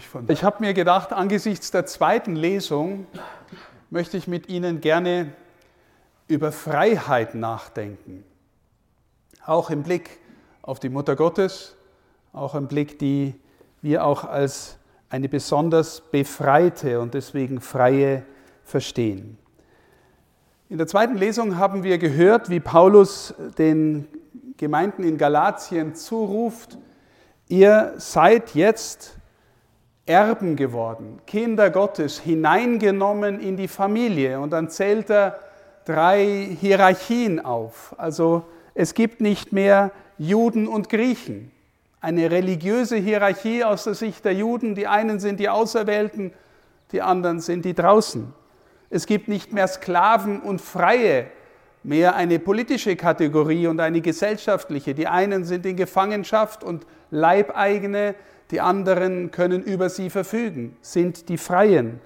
Ich, ich habe mir gedacht, angesichts der zweiten Lesung möchte ich mit Ihnen gerne über Freiheit nachdenken. Auch im Blick auf die Mutter Gottes, auch im Blick, die wir auch als eine besonders befreite und deswegen freie verstehen. In der zweiten Lesung haben wir gehört, wie Paulus den Gemeinden in Galatien zuruft, ihr seid jetzt Erben geworden, Kinder Gottes, hineingenommen in die Familie. Und dann zählt er drei Hierarchien auf. Also es gibt nicht mehr Juden und Griechen. Eine religiöse Hierarchie aus der Sicht der Juden. Die einen sind die Auserwählten, die anderen sind die draußen. Es gibt nicht mehr Sklaven und Freie, mehr eine politische Kategorie und eine gesellschaftliche. Die einen sind in Gefangenschaft und Leibeigene, die anderen können über sie verfügen, sind die Freien.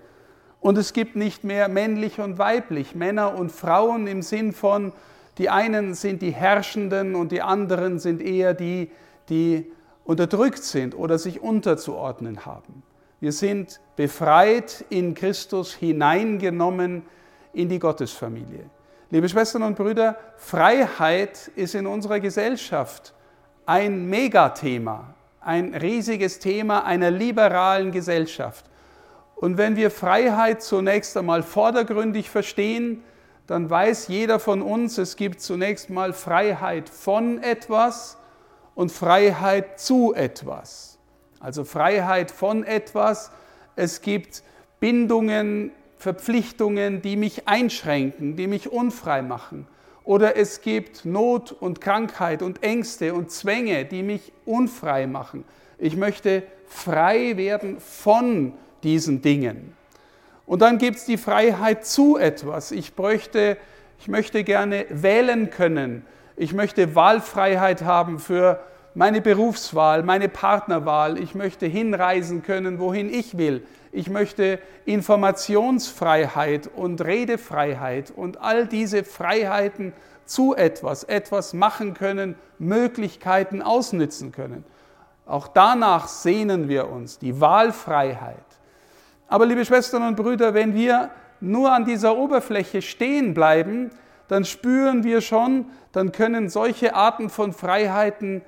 Und es gibt nicht mehr männlich und weiblich, Männer und Frauen im Sinn von, die einen sind die Herrschenden und die anderen sind eher die, die unterdrückt sind oder sich unterzuordnen haben. Wir sind befreit in Christus hineingenommen in die Gottesfamilie. Liebe Schwestern und Brüder, Freiheit ist in unserer Gesellschaft ein Megathema, ein riesiges Thema einer liberalen Gesellschaft. Und wenn wir Freiheit zunächst einmal vordergründig verstehen, dann weiß jeder von uns, es gibt zunächst mal Freiheit von etwas und Freiheit zu etwas also Freiheit von etwas. Es gibt Bindungen, Verpflichtungen, die mich einschränken, die mich unfrei machen. Oder es gibt Not und Krankheit und Ängste und Zwänge, die mich unfrei machen. Ich möchte frei werden von diesen Dingen. Und dann gibt es die Freiheit zu etwas. Ich, bräuchte, ich möchte gerne wählen können. Ich möchte Wahlfreiheit haben für meine Berufswahl, meine Partnerwahl. Ich möchte hinreisen können, wohin ich will. Ich möchte Informationsfreiheit und Redefreiheit und all diese Freiheiten zu etwas, etwas machen können, Möglichkeiten ausnützen können. Auch danach sehnen wir uns, die Wahlfreiheit. Aber liebe Schwestern und Brüder, wenn wir nur an dieser Oberfläche stehen bleiben, dann spüren wir schon, dann können solche Arten von Freiheiten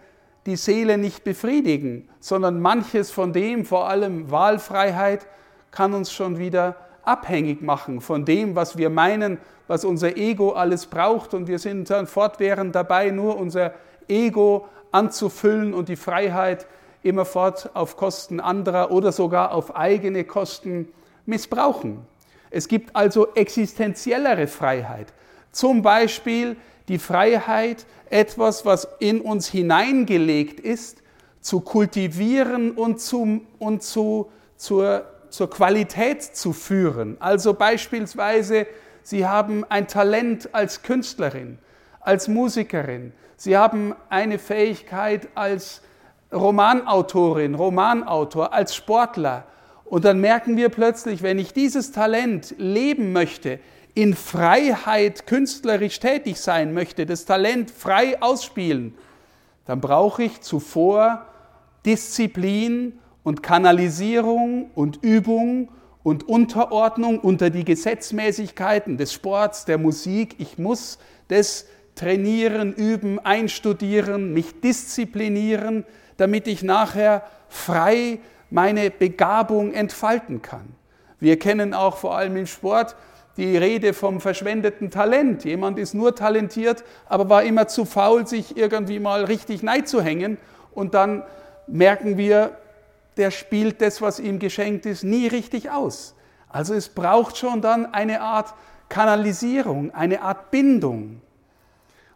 die Seele nicht befriedigen, sondern manches von dem, vor allem Wahlfreiheit, kann uns schon wieder abhängig machen von dem, was wir meinen, was unser Ego alles braucht. Und wir sind dann fortwährend dabei, nur unser Ego anzufüllen und die Freiheit immerfort auf Kosten anderer oder sogar auf eigene Kosten missbrauchen. Es gibt also existenziellere Freiheit. Zum Beispiel die Freiheit, etwas, was in uns hineingelegt ist, zu kultivieren und, zu, und zu, zur, zur Qualität zu führen. Also beispielsweise, Sie haben ein Talent als Künstlerin, als Musikerin, Sie haben eine Fähigkeit als Romanautorin, Romanautor, als Sportler. Und dann merken wir plötzlich, wenn ich dieses Talent leben möchte, in Freiheit künstlerisch tätig sein möchte, das Talent frei ausspielen, dann brauche ich zuvor Disziplin und Kanalisierung und Übung und Unterordnung unter die Gesetzmäßigkeiten des Sports, der Musik. Ich muss das trainieren, üben, einstudieren, mich disziplinieren, damit ich nachher frei meine Begabung entfalten kann. Wir kennen auch vor allem im Sport die Rede vom verschwendeten Talent. Jemand ist nur talentiert, aber war immer zu faul, sich irgendwie mal richtig neid zu hängen. Und dann merken wir, der spielt das, was ihm geschenkt ist, nie richtig aus. Also es braucht schon dann eine Art Kanalisierung, eine Art Bindung.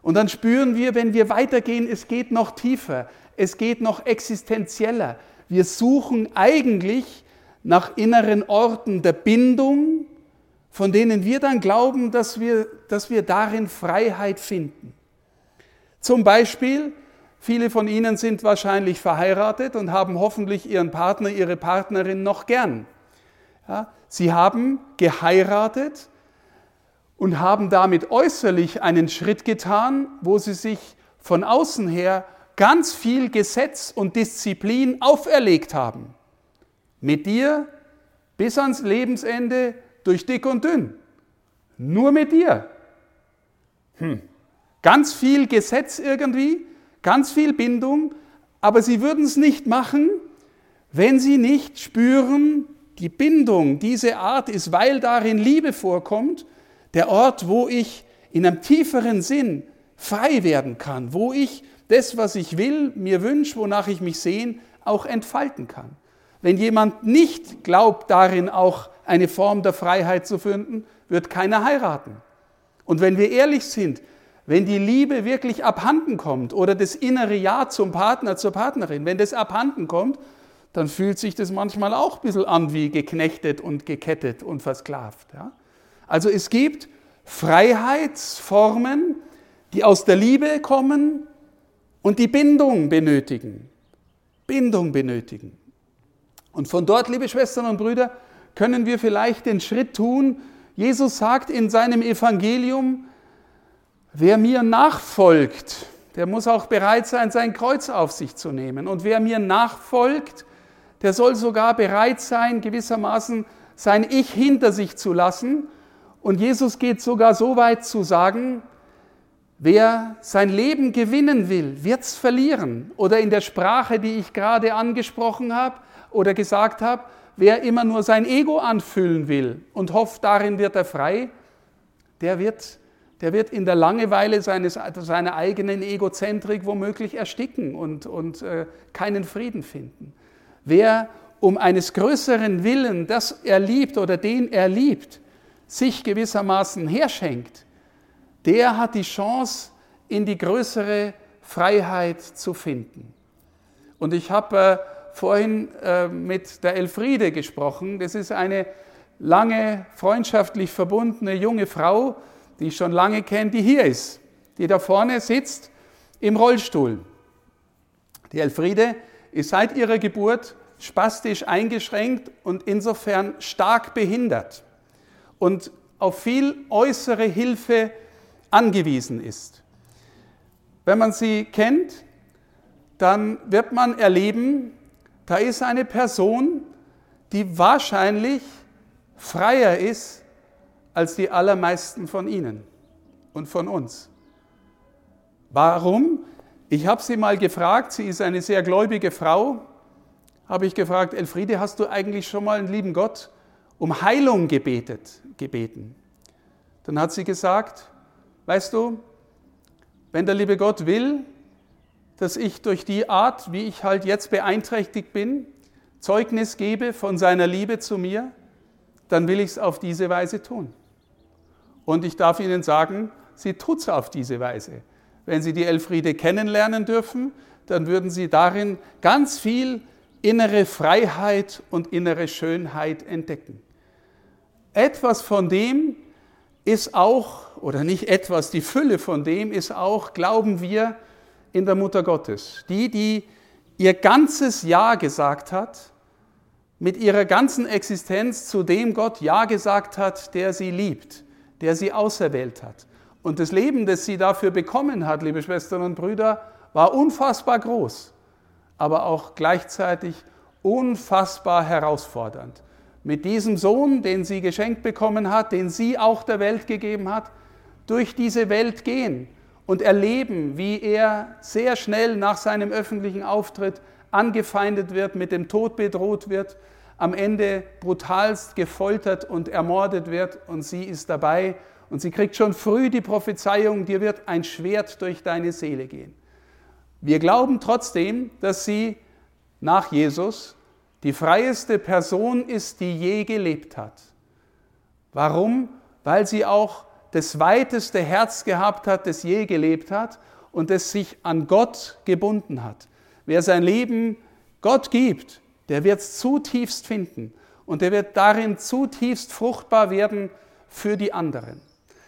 Und dann spüren wir, wenn wir weitergehen, es geht noch tiefer, es geht noch existenzieller. Wir suchen eigentlich nach inneren Orten der Bindung, von denen wir dann glauben, dass wir, dass wir darin Freiheit finden. Zum Beispiel, viele von Ihnen sind wahrscheinlich verheiratet und haben hoffentlich Ihren Partner, Ihre Partnerin noch gern. Ja, sie haben geheiratet und haben damit äußerlich einen Schritt getan, wo sie sich von außen her ganz viel Gesetz und Disziplin auferlegt haben. Mit dir bis ans Lebensende durch dick und dünn. Nur mit dir. Hm. Ganz viel Gesetz irgendwie, ganz viel Bindung, aber sie würden es nicht machen, wenn sie nicht spüren, die Bindung, diese Art ist, weil darin Liebe vorkommt, der Ort, wo ich in einem tieferen Sinn frei werden kann, wo ich das, was ich will, mir wünsche, wonach ich mich sehne, auch entfalten kann. Wenn jemand nicht glaubt, darin auch eine Form der Freiheit zu finden, wird keiner heiraten. Und wenn wir ehrlich sind, wenn die Liebe wirklich abhanden kommt oder das innere Ja zum Partner, zur Partnerin, wenn das abhanden kommt, dann fühlt sich das manchmal auch ein bisschen an wie geknechtet und gekettet und versklavt. Ja? Also es gibt Freiheitsformen, die aus der Liebe kommen und die Bindung benötigen. Bindung benötigen. Und von dort, liebe Schwestern und Brüder, können wir vielleicht den Schritt tun. Jesus sagt in seinem Evangelium, wer mir nachfolgt, der muss auch bereit sein, sein Kreuz auf sich zu nehmen. Und wer mir nachfolgt, der soll sogar bereit sein, gewissermaßen sein Ich hinter sich zu lassen. Und Jesus geht sogar so weit zu sagen, wer sein Leben gewinnen will, wird es verlieren. Oder in der Sprache, die ich gerade angesprochen habe oder gesagt habe, wer immer nur sein Ego anfüllen will und hofft, darin wird er frei, der wird, der wird in der Langeweile seines, seiner eigenen Egozentrik womöglich ersticken und, und äh, keinen Frieden finden. Wer um eines größeren Willen, das er liebt oder den er liebt, sich gewissermaßen herschenkt, der hat die Chance, in die größere Freiheit zu finden. Und ich habe äh, vorhin äh, mit der Elfriede gesprochen. Das ist eine lange freundschaftlich verbundene junge Frau, die ich schon lange kenne, die hier ist, die da vorne sitzt im Rollstuhl. Die Elfriede ist seit ihrer Geburt spastisch eingeschränkt und insofern stark behindert und auf viel äußere Hilfe angewiesen ist. Wenn man sie kennt, dann wird man erleben, da ist eine Person, die wahrscheinlich freier ist als die allermeisten von Ihnen und von uns. Warum? Ich habe sie mal gefragt, sie ist eine sehr gläubige Frau, habe ich gefragt, Elfriede, hast du eigentlich schon mal einen lieben Gott um Heilung gebetet, gebeten? Dann hat sie gesagt, weißt du, wenn der liebe Gott will, dass ich durch die Art, wie ich halt jetzt beeinträchtigt bin, Zeugnis gebe von seiner Liebe zu mir, dann will ich es auf diese Weise tun. Und ich darf Ihnen sagen, sie tut es auf diese Weise. Wenn Sie die Elfriede kennenlernen dürfen, dann würden Sie darin ganz viel innere Freiheit und innere Schönheit entdecken. Etwas von dem ist auch, oder nicht etwas, die Fülle von dem ist auch, glauben wir, in der Mutter Gottes. Die, die ihr ganzes Ja gesagt hat, mit ihrer ganzen Existenz zu dem Gott Ja gesagt hat, der sie liebt, der sie auserwählt hat. Und das Leben, das sie dafür bekommen hat, liebe Schwestern und Brüder, war unfassbar groß, aber auch gleichzeitig unfassbar herausfordernd. Mit diesem Sohn, den sie geschenkt bekommen hat, den sie auch der Welt gegeben hat, durch diese Welt gehen und erleben, wie er sehr schnell nach seinem öffentlichen Auftritt angefeindet wird, mit dem Tod bedroht wird, am Ende brutalst gefoltert und ermordet wird und sie ist dabei und sie kriegt schon früh die Prophezeiung, dir wird ein Schwert durch deine Seele gehen. Wir glauben trotzdem, dass sie nach Jesus die freieste Person ist, die je gelebt hat. Warum? Weil sie auch das weiteste Herz gehabt hat, das je gelebt hat und das sich an Gott gebunden hat. Wer sein Leben Gott gibt, der wird es zutiefst finden und der wird darin zutiefst fruchtbar werden für die anderen.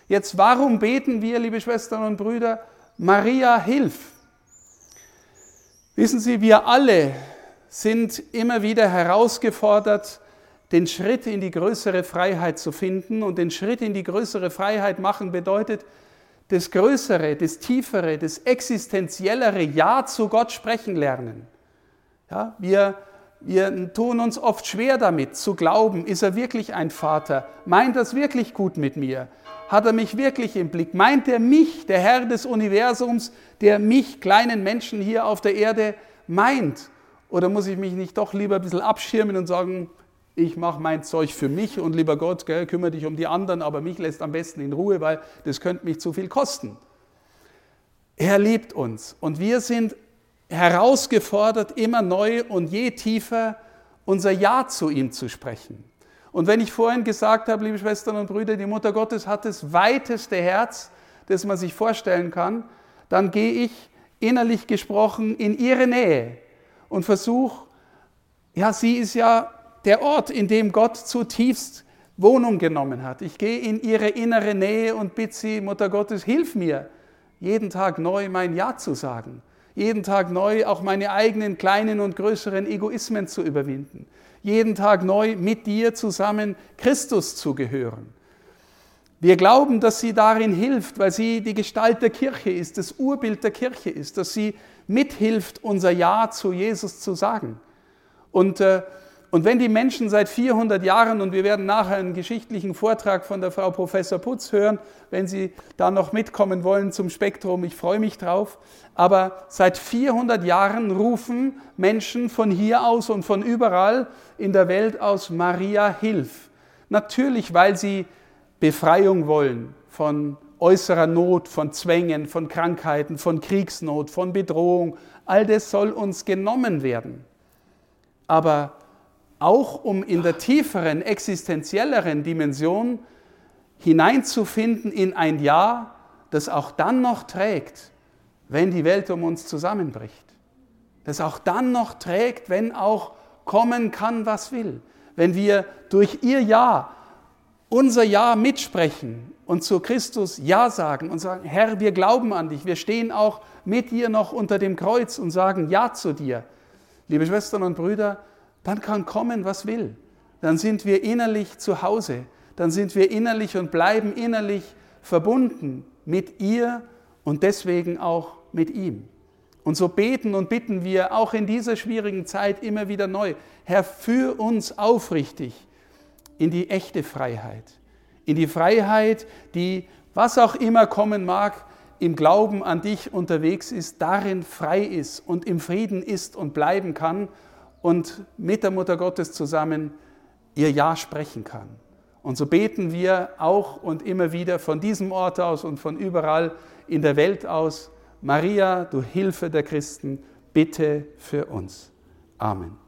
Jetzt, warum beten wir, liebe Schwestern und Brüder, Maria, hilf? Wissen Sie, wir alle sind immer wieder herausgefordert, den Schritt in die größere Freiheit zu finden. Und den Schritt in die größere Freiheit machen bedeutet, das Größere, das Tiefere, das Existenziellere Ja zu Gott sprechen lernen. Ja, wir, Wir tun uns oft schwer damit zu glauben, ist er wirklich ein Vater? Meint er es wirklich gut mit mir? Hat er mich wirklich im Blick? Meint er mich, der Herr des Universums, der mich, kleinen Menschen hier auf der Erde, meint? Oder muss ich mich nicht doch lieber ein bisschen abschirmen und sagen, ich mache mein Zeug für mich und lieber Gott, gell, kümmere dich um die anderen, aber mich lässt am besten in Ruhe, weil das könnte mich zu viel kosten. Er liebt uns und wir sind herausgefordert, immer neu und je tiefer unser Ja zu ihm zu sprechen. Und wenn ich vorhin gesagt habe, liebe Schwestern und Brüder, die Mutter Gottes hat das weiteste Herz, das man sich vorstellen kann, dann gehe ich innerlich gesprochen in ihre Nähe und versuche, ja, sie ist ja der Ort, in dem Gott zutiefst Wohnung genommen hat. Ich gehe in ihre innere Nähe und bitte sie, Mutter Gottes, hilf mir, jeden Tag neu mein Ja zu sagen jeden Tag neu auch meine eigenen kleinen und größeren Egoismen zu überwinden, jeden Tag neu mit dir zusammen Christus zu gehören. Wir glauben, dass sie darin hilft, weil sie die Gestalt der Kirche ist, das Urbild der Kirche ist, dass sie mithilft, unser Ja zu Jesus zu sagen. Und äh, und wenn die Menschen seit 400 Jahren, und wir werden nachher einen geschichtlichen Vortrag von der Frau Professor Putz hören, wenn Sie da noch mitkommen wollen zum Spektrum, ich freue mich drauf, aber seit 400 Jahren rufen Menschen von hier aus und von überall in der Welt aus Maria Hilf. Natürlich, weil sie Befreiung wollen von äußerer Not, von Zwängen, von Krankheiten, von Kriegsnot, von Bedrohung. All das soll uns genommen werden. Aber auch um in der tieferen, existenzielleren Dimension hineinzufinden in ein Ja, das auch dann noch trägt, wenn die Welt um uns zusammenbricht. Das auch dann noch trägt, wenn auch kommen kann, was will. Wenn wir durch ihr Ja unser Ja mitsprechen und zu Christus Ja sagen und sagen, Herr, wir glauben an dich, wir stehen auch mit dir noch unter dem Kreuz und sagen Ja zu dir. Liebe Schwestern und Brüder, dann kann kommen, was will. Dann sind wir innerlich zu Hause. Dann sind wir innerlich und bleiben innerlich verbunden mit ihr und deswegen auch mit ihm. Und so beten und bitten wir auch in dieser schwierigen Zeit immer wieder neu. Herr, führ uns aufrichtig in die echte Freiheit. In die Freiheit, die, was auch immer kommen mag, im Glauben an dich unterwegs ist, darin frei ist und im Frieden ist und bleiben kann und mit der Mutter Gottes zusammen ihr Ja sprechen kann. Und so beten wir auch und immer wieder von diesem Ort aus und von überall in der Welt aus, Maria, du Hilfe der Christen, bitte für uns. Amen.